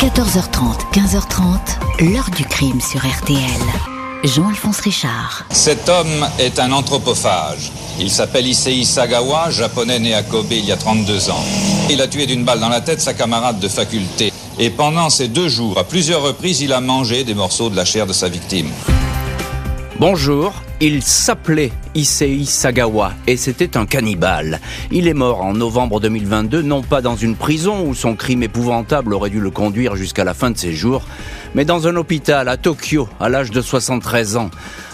14h30, 15h30, l'heure du crime sur RTL. Jean-Alphonse Richard. Cet homme est un anthropophage. Il s'appelle Issei Sagawa, japonais né à Kobe il y a 32 ans. Il a tué d'une balle dans la tête sa camarade de faculté. Et pendant ces deux jours, à plusieurs reprises, il a mangé des morceaux de la chair de sa victime. Bonjour, il s'appelait Issei Sagawa et c'était un cannibale. Il est mort en novembre 2022, non pas dans une prison où son crime épouvantable aurait dû le conduire jusqu'à la fin de ses jours, mais dans un hôpital à Tokyo à l'âge de 73 ans.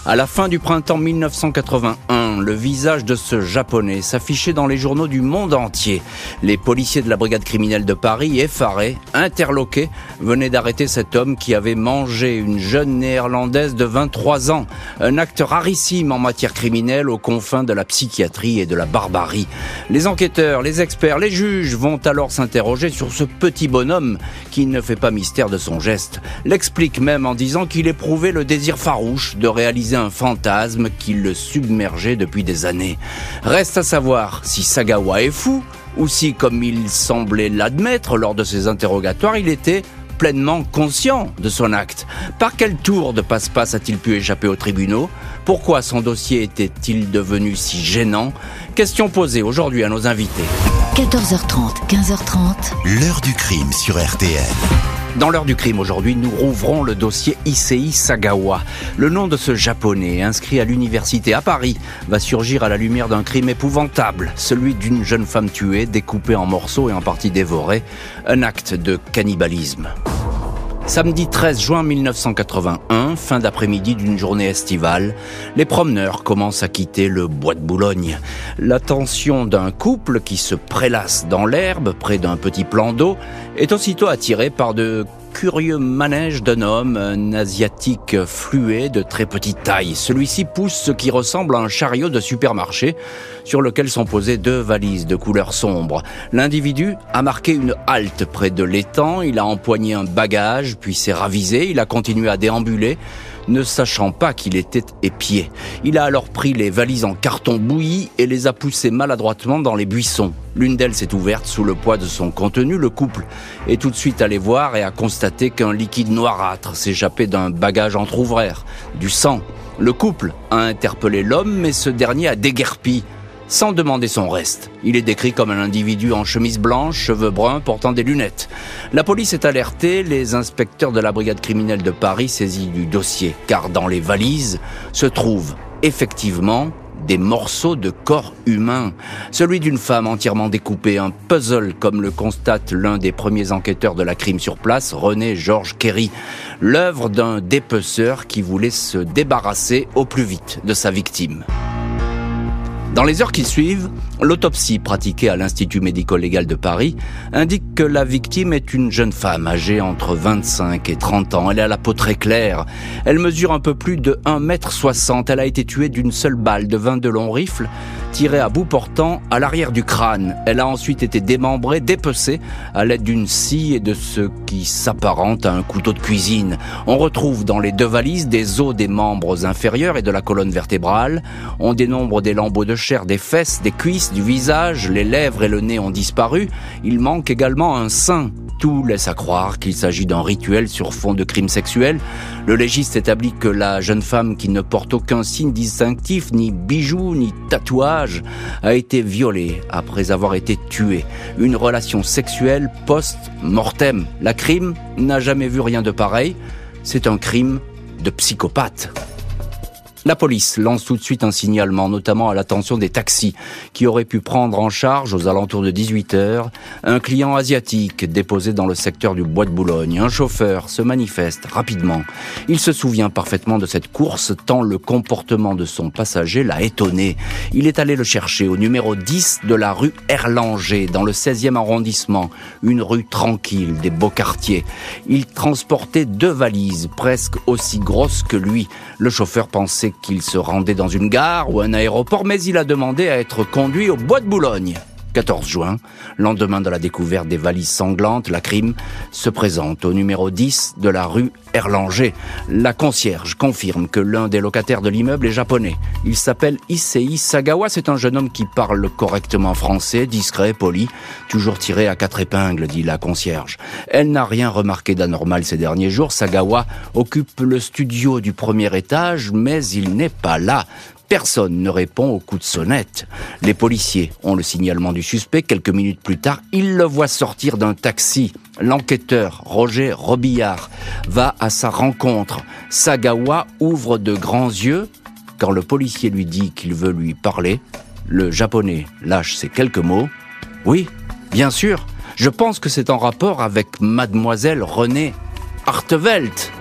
À la fin du printemps 1981, le visage de ce japonais s'affichait dans les journaux du monde entier. Les policiers de la brigade criminelle de Paris, effarés, interloqués, venaient d'arrêter cet homme qui avait mangé une jeune néerlandaise de 23 ans. Un acte rarissime en matière criminelle aux confins de la psychiatrie et de la barbarie. Les enquêteurs, les experts, les juges vont alors s'interroger sur ce petit bonhomme qui ne fait pas mystère de son geste. L'explique même en disant qu'il éprouvait le désir farouche de réaliser un fantasme qui le submergeait depuis des années. Reste à savoir si Sagawa est fou ou si, comme il semblait l'admettre lors de ses interrogatoires, il était pleinement conscient de son acte. Par quel tour de passe-passe a-t-il pu échapper aux tribunaux Pourquoi son dossier était-il devenu si gênant? Question posée aujourd'hui à nos invités. 14h30, 15h30. L'heure du crime sur RTL. Dans l'heure du crime aujourd'hui, nous rouvrons le dossier Issei Sagawa. Le nom de ce japonais, inscrit à l'université à Paris, va surgir à la lumière d'un crime épouvantable, celui d'une jeune femme tuée, découpée en morceaux et en partie dévorée, un acte de cannibalisme. Samedi 13 juin 1981, fin d'après-midi d'une journée estivale, les promeneurs commencent à quitter le bois de Boulogne. L'attention d'un couple qui se prélasse dans l'herbe près d'un petit plan d'eau est aussitôt attirée par de curieux manège d'un homme, un asiatique fluet de très petite taille. Celui-ci pousse ce qui ressemble à un chariot de supermarché sur lequel sont posées deux valises de couleur sombre. L'individu a marqué une halte près de l'étang, il a empoigné un bagage, puis s'est ravisé, il a continué à déambuler ne sachant pas qu'il était épié. Il a alors pris les valises en carton bouilli et les a poussées maladroitement dans les buissons. L'une d'elles s'est ouverte sous le poids de son contenu. Le couple est tout de suite allé voir et a constaté qu'un liquide noirâtre s'échappait d'un bagage entr'ouvert, du sang. Le couple a interpellé l'homme, mais ce dernier a déguerpi sans demander son reste. Il est décrit comme un individu en chemise blanche, cheveux bruns, portant des lunettes. La police est alertée, les inspecteurs de la brigade criminelle de Paris saisis du dossier, car dans les valises se trouvent effectivement des morceaux de corps humain. Celui d'une femme entièrement découpée, un puzzle comme le constate l'un des premiers enquêteurs de la crime sur place, René Georges Kerry. L'œuvre d'un dépeceur qui voulait se débarrasser au plus vite de sa victime. Dans les heures qui suivent, l'autopsie pratiquée à l'Institut médico-légal de Paris indique que la victime est une jeune femme âgée entre 25 et 30 ans. Elle a la peau très claire. Elle mesure un peu plus de 1m60. Elle a été tuée d'une seule balle de 22 longs rifles tirée à bout portant à l'arrière du crâne. Elle a ensuite été démembrée, dépecée à l'aide d'une scie et de ce qui s'apparente à un couteau de cuisine. On retrouve dans les deux valises des os des membres inférieurs et de la colonne vertébrale. On dénombre des lambeaux de chair des fesses, des cuisses, du visage, les lèvres et le nez ont disparu. Il manque également un sein. Tout laisse à croire qu'il s'agit d'un rituel sur fond de crime sexuel. Le légiste établit que la jeune femme qui ne porte aucun signe distinctif, ni bijoux, ni tatouage, a été violée après avoir été tuée. Une relation sexuelle post-mortem. La crime n'a jamais vu rien de pareil. C'est un crime de psychopathe. La police lance tout de suite un signalement, notamment à l'attention des taxis, qui auraient pu prendre en charge, aux alentours de 18 heures, un client asiatique déposé dans le secteur du Bois de Boulogne. Un chauffeur se manifeste rapidement. Il se souvient parfaitement de cette course, tant le comportement de son passager l'a étonné. Il est allé le chercher au numéro 10 de la rue Erlanger, dans le 16e arrondissement, une rue tranquille des beaux quartiers. Il transportait deux valises, presque aussi grosses que lui. Le chauffeur pensait qu'il se rendait dans une gare ou un aéroport, mais il a demandé à être conduit au bois de Boulogne. 14 juin, lendemain de la découverte des valises sanglantes, la crime se présente au numéro 10 de la rue Erlanger. La concierge confirme que l'un des locataires de l'immeuble est japonais. Il s'appelle Issei Sagawa, c'est un jeune homme qui parle correctement français, discret, poli, toujours tiré à quatre épingles, dit la concierge. Elle n'a rien remarqué d'anormal ces derniers jours. Sagawa occupe le studio du premier étage, mais il n'est pas là. Personne ne répond au coup de sonnette. Les policiers ont le signalement du suspect. Quelques minutes plus tard, ils le voient sortir d'un taxi. L'enquêteur, Roger Robillard, va à sa rencontre. Sagawa ouvre de grands yeux. Quand le policier lui dit qu'il veut lui parler, le japonais lâche ces quelques mots. Oui, bien sûr, je pense que c'est en rapport avec mademoiselle Renée Artevelt.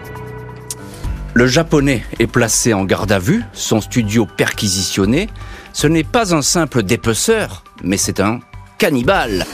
Le japonais est placé en garde à vue, son studio perquisitionné. Ce n'est pas un simple dépeceur, mais c'est un cannibale.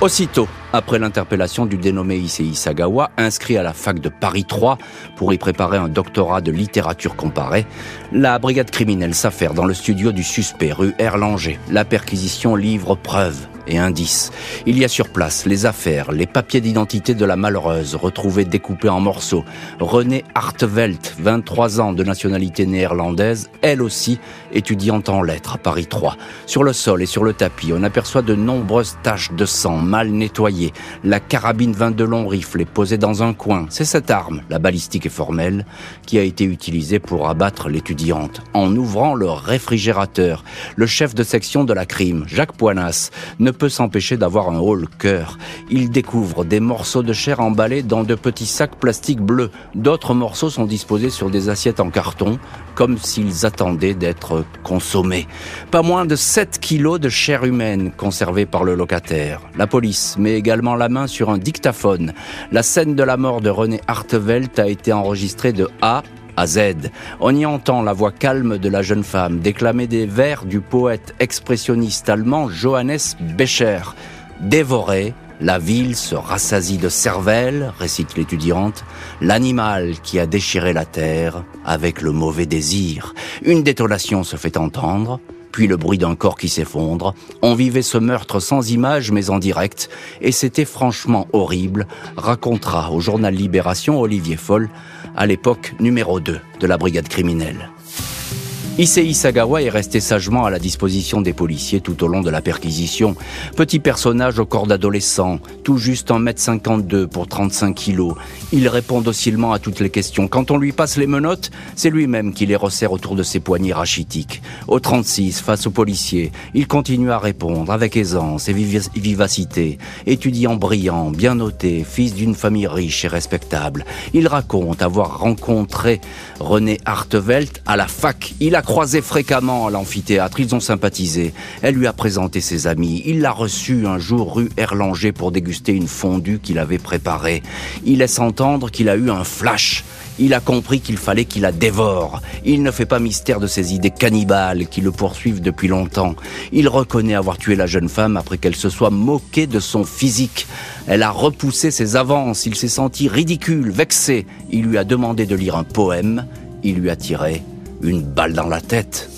Aussitôt, après l'interpellation du dénommé Issei Sagawa, inscrit à la fac de Paris 3 pour y préparer un doctorat de littérature comparée, la brigade criminelle s'affaire dans le studio du suspect rue Erlanger. La perquisition livre preuves indices. Il y a sur place les affaires, les papiers d'identité de la malheureuse, retrouvés découpés en morceaux. Renée Hartvelt, 23 ans de nationalité néerlandaise, elle aussi étudiante en lettres à Paris 3. Sur le sol et sur le tapis, on aperçoit de nombreuses taches de sang mal nettoyées. La carabine 22 long rifle est posée dans un coin. C'est cette arme, la balistique et formelle, qui a été utilisée pour abattre l'étudiante. En ouvrant le réfrigérateur, le chef de section de la crime, Jacques Poinas, ne peut s'empêcher d'avoir un haut cœur. Il découvre des morceaux de chair emballés dans de petits sacs plastiques bleus. D'autres morceaux sont disposés sur des assiettes en carton, comme s'ils attendaient d'être consommés. Pas moins de 7 kilos de chair humaine conservée par le locataire. La police met également la main sur un dictaphone. La scène de la mort de René Hartevelt a été enregistrée de A à. On y entend la voix calme de la jeune femme déclamer des vers du poète expressionniste allemand Johannes Becher. Dévoré, la ville se rassasie de cervelle, récite l'étudiante, l'animal qui a déchiré la terre avec le mauvais désir. Une détonation se fait entendre, puis le bruit d'un corps qui s'effondre. On vivait ce meurtre sans image mais en direct, et c'était franchement horrible, racontera au journal Libération Olivier Foll, à l'époque numéro 2 de la brigade criminelle. Issei Sagawa est resté sagement à la disposition des policiers tout au long de la perquisition. Petit personnage au corps d'adolescent, tout juste 1m52 pour 35 kilos. Il répond docilement à toutes les questions. Quand on lui passe les menottes, c'est lui-même qui les resserre autour de ses poignets rachitiques. Au 36, face aux policiers, il continue à répondre avec aisance et vivacité. Étudiant brillant, bien noté, fils d'une famille riche et respectable. Il raconte avoir rencontré René Hartevelt à la fac. Il a croisé fréquemment à l'amphithéâtre, ils ont sympathisé. Elle lui a présenté ses amis. Il l'a reçu un jour rue Erlanger pour déguster une fondue qu'il avait préparée. Il laisse entendre qu'il a eu un flash. Il a compris qu'il fallait qu'il la dévore. Il ne fait pas mystère de ses idées cannibales qui le poursuivent depuis longtemps. Il reconnaît avoir tué la jeune femme après qu'elle se soit moquée de son physique. Elle a repoussé ses avances. Il s'est senti ridicule, vexé. Il lui a demandé de lire un poème. Il lui a tiré une balle dans la tête.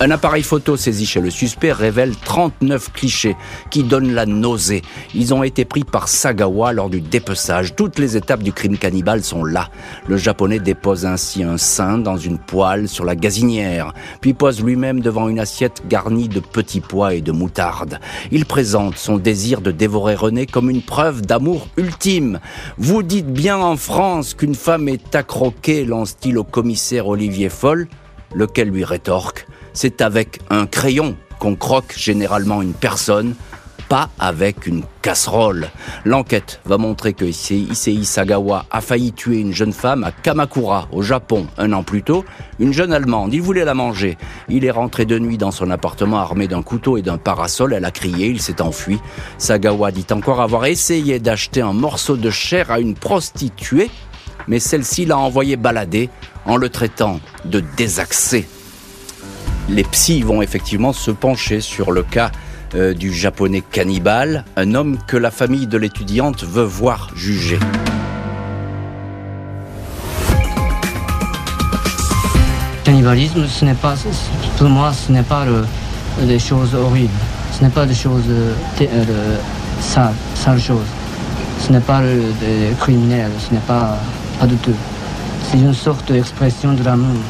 Un appareil photo saisi chez le suspect révèle 39 clichés qui donnent la nausée. Ils ont été pris par Sagawa lors du dépeçage. Toutes les étapes du crime cannibale sont là. Le japonais dépose ainsi un sein dans une poêle sur la gazinière, puis pose lui-même devant une assiette garnie de petits pois et de moutarde. Il présente son désir de dévorer René comme une preuve d'amour ultime. Vous dites bien en France qu'une femme est accroquée, lance-t-il au commissaire Olivier Foll, lequel lui rétorque c'est avec un crayon qu'on croque généralement une personne, pas avec une casserole. L'enquête va montrer que Issei Sagawa a failli tuer une jeune femme à Kamakura, au Japon, un an plus tôt. Une jeune Allemande, il voulait la manger. Il est rentré de nuit dans son appartement armé d'un couteau et d'un parasol. Elle a crié, il s'est enfui. Sagawa dit encore avoir essayé d'acheter un morceau de chair à une prostituée, mais celle-ci l'a envoyé balader en le traitant de désaxé les psys vont effectivement se pencher sur le cas euh, du japonais cannibale, un homme que la famille de l'étudiante veut voir juger. Cannibalisme, ce n'est pas, pour moi, ce n'est pas des choses horribles. Ce n'est pas des choses euh, sales, sales choses. Ce n'est pas des criminels, ce n'est pas, pas tout. C'est une sorte d'expression de l'amour.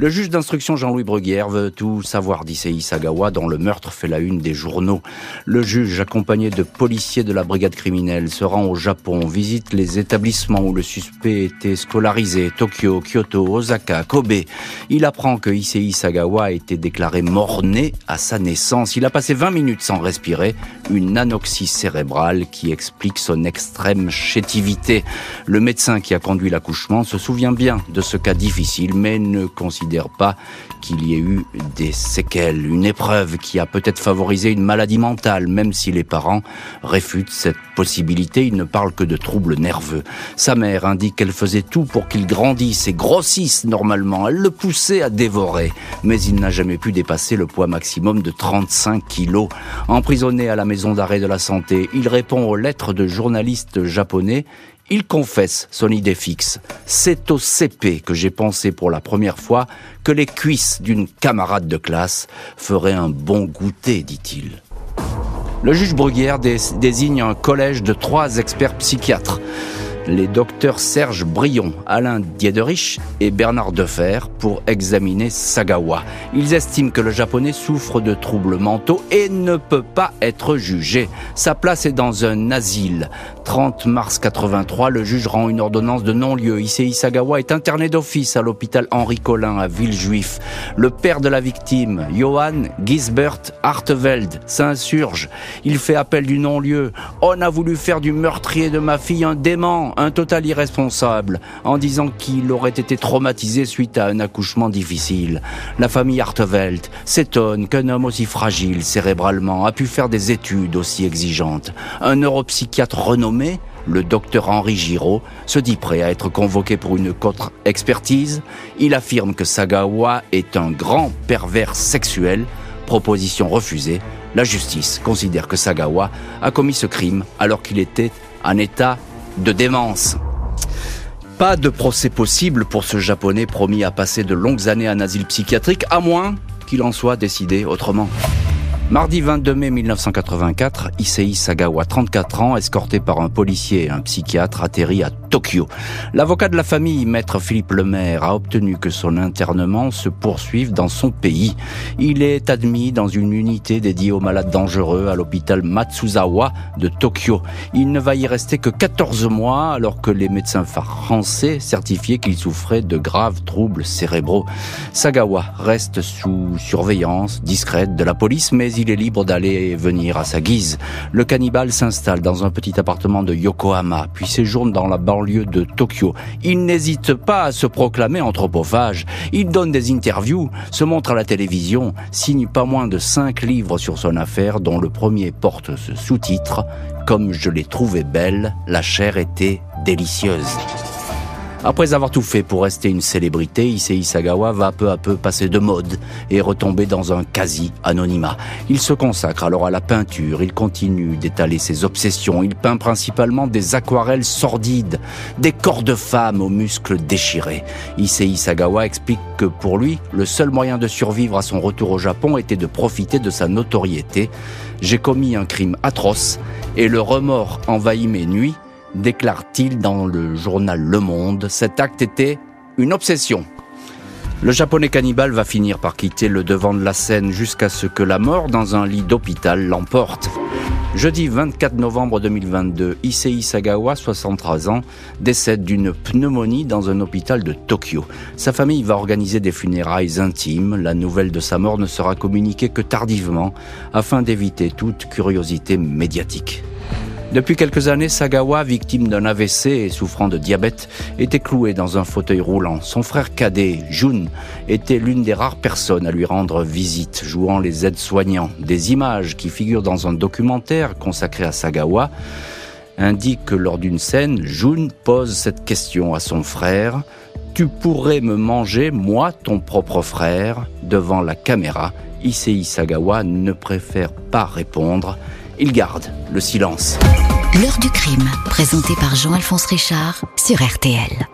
Le juge d'instruction Jean-Louis Bruguière veut tout savoir d'Issei Sagawa dont le meurtre fait la une des journaux. Le juge, accompagné de policiers de la brigade criminelle, se rend au Japon, visite les établissements où le suspect était scolarisé, Tokyo, Kyoto, Osaka, Kobe. Il apprend que Issei Sagawa a été déclaré mort-né à sa naissance. Il a passé 20 minutes sans respirer, une anoxie cérébrale qui explique son extrême chétivité. Le médecin qui a conduit l'accouchement se souvient bien de ce cas difficile, mais ne considère pas qu'il y ait eu des séquelles, une épreuve qui a peut-être favorisé une maladie mentale, même si les parents réfutent cette possibilité, ils ne parlent que de troubles nerveux. Sa mère indique qu'elle faisait tout pour qu'il grandisse et grossisse normalement, elle le poussait à dévorer, mais il n'a jamais pu dépasser le poids maximum de 35 kilos. Emprisonné à la maison d'arrêt de la santé, il répond aux lettres de journalistes japonais il confesse son idée fixe. C'est au CP que j'ai pensé pour la première fois que les cuisses d'une camarade de classe feraient un bon goûter, dit-il. Le juge Bruguière désigne un collège de trois experts psychiatres les docteurs Serge Brion, Alain Diederich et Bernard Defer pour examiner Sagawa. Ils estiment que le japonais souffre de troubles mentaux et ne peut pas être jugé. Sa place est dans un asile. 30 mars 83, le juge rend une ordonnance de non-lieu. Issei Sagawa est interné d'office à l'hôpital Henri Collin à Villejuif. Le père de la victime, Johann Gisbert Harteveld, s'insurge. Il fait appel du non-lieu. On a voulu faire du meurtrier de ma fille un dément un total irresponsable, en disant qu'il aurait été traumatisé suite à un accouchement difficile. La famille Hartevelt s'étonne qu'un homme aussi fragile cérébralement a pu faire des études aussi exigeantes. Un neuropsychiatre renommé le docteur Henri Giraud se dit prêt à être convoqué pour une contre-expertise. Il affirme que Sagawa est un grand pervers sexuel. Proposition refusée. La justice considère que Sagawa a commis ce crime alors qu'il était en état de démence. Pas de procès possible pour ce japonais promis à passer de longues années en asile psychiatrique, à moins qu'il en soit décidé autrement. Mardi 22 mai 1984, Issei Sagawa, 34 ans, escorté par un policier et un psychiatre, atterrit à Tokyo. L'avocat de la famille, maître Philippe Lemaire, a obtenu que son internement se poursuive dans son pays. Il est admis dans une unité dédiée aux malades dangereux à l'hôpital Matsuzawa de Tokyo. Il ne va y rester que 14 mois alors que les médecins français certifiaient qu'il souffrait de graves troubles cérébraux. Sagawa reste sous surveillance discrète de la police, mais il est libre d'aller et venir à sa guise. Le cannibale s'installe dans un petit appartement de Yokohama, puis séjourne dans la banlieue de Tokyo. Il n'hésite pas à se proclamer anthropophage. Il donne des interviews, se montre à la télévision, signe pas moins de cinq livres sur son affaire, dont le premier porte ce sous-titre Comme je l'ai trouvée belle, la chair était délicieuse. Après avoir tout fait pour rester une célébrité, Issei Sagawa va peu à peu passer de mode et retomber dans un quasi-anonymat. Il se consacre alors à la peinture, il continue d'étaler ses obsessions, il peint principalement des aquarelles sordides, des corps de femmes aux muscles déchirés. Issei Sagawa explique que pour lui, le seul moyen de survivre à son retour au Japon était de profiter de sa notoriété. J'ai commis un crime atroce et le remords envahit mes nuits déclare-t-il dans le journal Le Monde. Cet acte était une obsession. Le japonais cannibale va finir par quitter le devant de la scène jusqu'à ce que la mort dans un lit d'hôpital l'emporte. Jeudi 24 novembre 2022, Issei Sagawa, 63 ans, décède d'une pneumonie dans un hôpital de Tokyo. Sa famille va organiser des funérailles intimes. La nouvelle de sa mort ne sera communiquée que tardivement afin d'éviter toute curiosité médiatique. Depuis quelques années, Sagawa, victime d'un AVC et souffrant de diabète, était cloué dans un fauteuil roulant. Son frère cadet, Jun, était l'une des rares personnes à lui rendre visite, jouant les aides-soignants. Des images qui figurent dans un documentaire consacré à Sagawa indiquent que lors d'une scène, Jun pose cette question à son frère. Tu pourrais me manger, moi, ton propre frère, devant la caméra. Issei Sagawa ne préfère pas répondre il garde le silence. L'heure du crime, présenté par Jean-Alphonse Richard sur RTL.